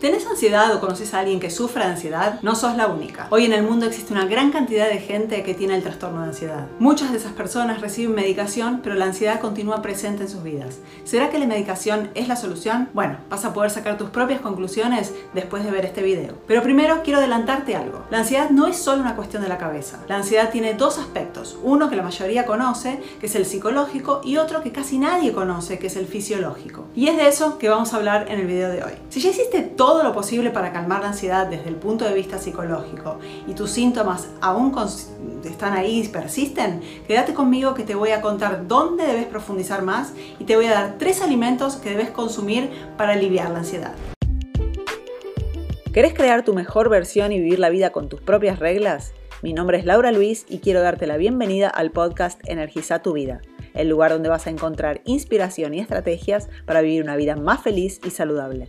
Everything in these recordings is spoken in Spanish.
¿Tenés ansiedad o conoces a alguien que sufra de ansiedad? No sos la única. Hoy en el mundo existe una gran cantidad de gente que tiene el trastorno de ansiedad. Muchas de esas personas reciben medicación, pero la ansiedad continúa presente en sus vidas. ¿Será que la medicación es la solución? Bueno, vas a poder sacar tus propias conclusiones después de ver este video. Pero primero quiero adelantarte algo. La ansiedad no es solo una cuestión de la cabeza. La ansiedad tiene dos aspectos. Uno que la mayoría conoce, que es el psicológico, y otro que casi nadie conoce, que es el fisiológico. Y es de eso que vamos a hablar en el video de hoy. Si ya hiciste todo todo lo posible para calmar la ansiedad desde el punto de vista psicológico y tus síntomas aún están ahí persisten, quédate conmigo que te voy a contar dónde debes profundizar más y te voy a dar tres alimentos que debes consumir para aliviar la ansiedad. ¿Querés crear tu mejor versión y vivir la vida con tus propias reglas? Mi nombre es Laura Luis y quiero darte la bienvenida al podcast Energiza tu vida, el lugar donde vas a encontrar inspiración y estrategias para vivir una vida más feliz y saludable.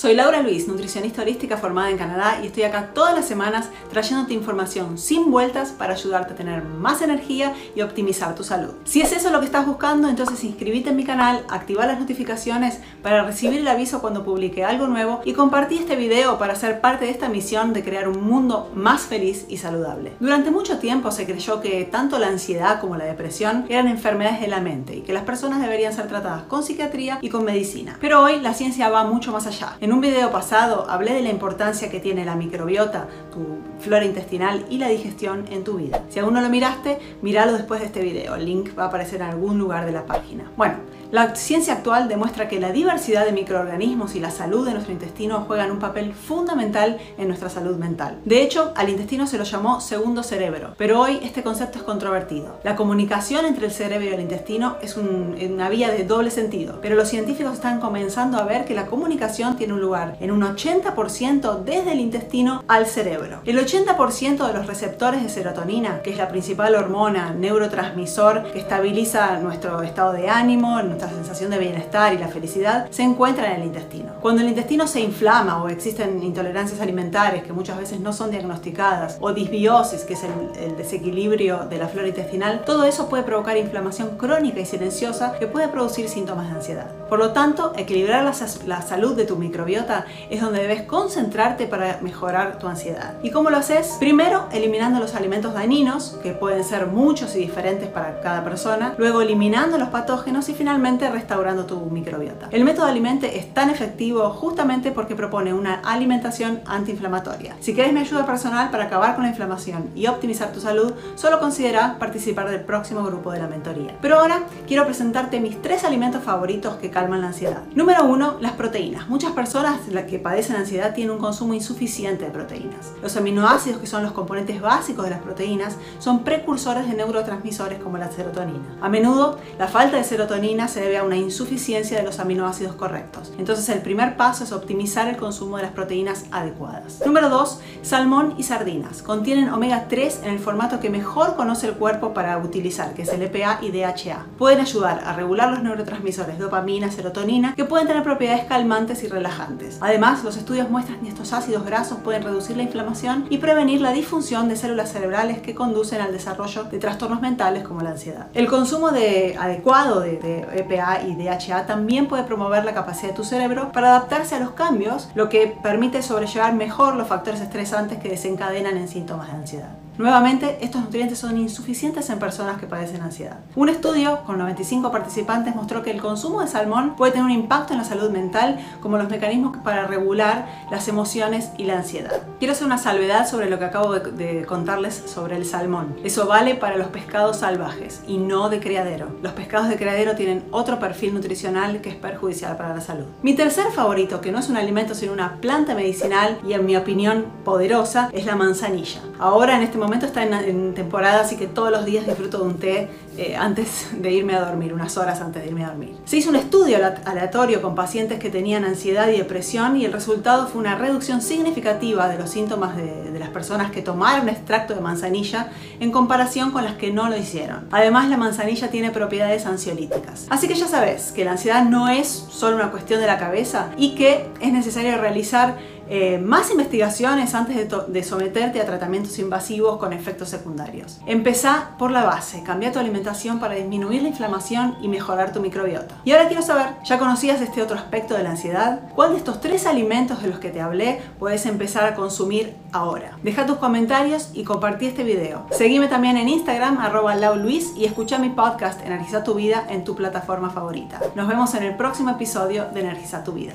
Soy Laura Luis, nutricionista holística formada en Canadá y estoy acá todas las semanas trayéndote información sin vueltas para ayudarte a tener más energía y optimizar tu salud. Si es eso lo que estás buscando, entonces inscríbete en mi canal, activa las notificaciones para recibir el aviso cuando publique algo nuevo y compartí este video para ser parte de esta misión de crear un mundo más feliz y saludable. Durante mucho tiempo se creyó que tanto la ansiedad como la depresión eran enfermedades de la mente y que las personas deberían ser tratadas con psiquiatría y con medicina. Pero hoy la ciencia va mucho más allá. Un video pasado hablé de la importancia que tiene la microbiota, tu flora intestinal y la digestión en tu vida. Si aún no lo miraste, míralo después de este video. El link va a aparecer en algún lugar de la página. Bueno, la ciencia actual demuestra que la diversidad de microorganismos y la salud de nuestro intestino juegan un papel fundamental en nuestra salud mental. De hecho, al intestino se lo llamó segundo cerebro, pero hoy este concepto es controvertido. La comunicación entre el cerebro y el intestino es una vía de doble sentido, pero los científicos están comenzando a ver que la comunicación tiene un lugar en un 80% desde el intestino al cerebro. El 80% de los receptores de serotonina, que es la principal hormona neurotransmisor que estabiliza nuestro estado de ánimo, nuestra sensación de bienestar y la felicidad se encuentra en el intestino. Cuando el intestino se inflama o existen intolerancias alimentarias que muchas veces no son diagnosticadas o disbiosis, que es el, desequilibrio de la flora intestinal, todo eso puede provocar inflamación crónica y silenciosa que puede producir síntomas de ansiedad. Por lo tanto, equilibrar la, salud de tu microbiota es donde debes concentrarte para mejorar tu ansiedad. ¿Y cómo lo haces? Primero, eliminando los alimentos dañinos, que pueden ser muchos y diferentes para cada persona, luego eliminando los patógenos y finalmente restaurando tu microbiota. El método Alimente es tan efectivo justamente porque propone una alimentación antiinflamatoria. Si quieres mi ayuda personal para acabar con la inflamación y optimizar tu salud, solo considera participar del próximo grupo de la mentoría. Pero ahora quiero presentarte mis tres alimentos favoritos que calman la ansiedad. Número uno, las proteínas. Muchas personas que padecen ansiedad tienen un consumo insuficiente de proteínas. Los aminoácidos, que son los componentes básicos de las proteínas, son precursores de neurotransmisores como la serotonina. A menudo, la falta de serotonina se debe a una insuficiencia de los aminoácidos correctos. Entonces el primer paso es optimizar el consumo de las proteínas adecuadas. Número 2. Salmón y sardinas. Contienen omega 3 en el formato que mejor conoce el cuerpo para utilizar, que es el EPA y DHA. Pueden ayudar a regular los neurotransmisores dopamina, serotonina, que pueden tener propiedades calmantes y relajantes. Además, los estudios muestran que estos ácidos grasos pueden reducir la inflamación y prevenir la disfunción de células cerebrales que conducen al desarrollo de trastornos mentales como la ansiedad. El consumo de, adecuado de, de EPA y DHA también puede promover la capacidad de tu cerebro para adaptarse a los cambios, lo que permite sobrellevar mejor los factores estresantes que desencadenan en síntomas de ansiedad. Nuevamente, estos nutrientes son insuficientes en personas que padecen ansiedad. Un estudio con 95 participantes mostró que el consumo de salmón puede tener un impacto en la salud mental como los mecanismos para regular las emociones y la ansiedad. Quiero hacer una salvedad sobre lo que acabo de, contarles sobre el salmón. Eso vale para los pescados salvajes y no de criadero. Los pescados de criadero tienen otro perfil nutricional que es perjudicial para la salud. Mi tercer favorito, que no es un alimento sino una planta medicinal y en mi opinión poderosa, es la manzanilla. Ahora en este momento momento está en, temporada, así que todos los días disfruto de un té eh, antes de irme a dormir, unas horas antes de irme a dormir. Se hizo un estudio aleatorio con pacientes que tenían ansiedad y depresión y el resultado fue una reducción significativa de los síntomas de, de las personas que tomaron extracto de manzanilla en comparación con las que no lo hicieron. Además, la manzanilla tiene propiedades ansiolíticas. Así que ya sabes que la ansiedad no es solo una cuestión de la cabeza y que es necesario realizar eh, más investigaciones antes de, someterte a tratamientos invasivos con efectos secundarios. Empezá por la base, cambia tu alimentación para disminuir la inflamación y mejorar tu microbiota. Y ahora quiero saber, ¿ya conocías este otro aspecto de la ansiedad? ¿Cuál de estos tres alimentos de los que te hablé puedes empezar a consumir ahora? Deja tus comentarios y compartí este video. Seguime también en Instagram, arroba lauluis, y escucha mi podcast Energiza tu vida en tu plataforma favorita. Nos vemos en el próximo episodio de Energiza tu vida.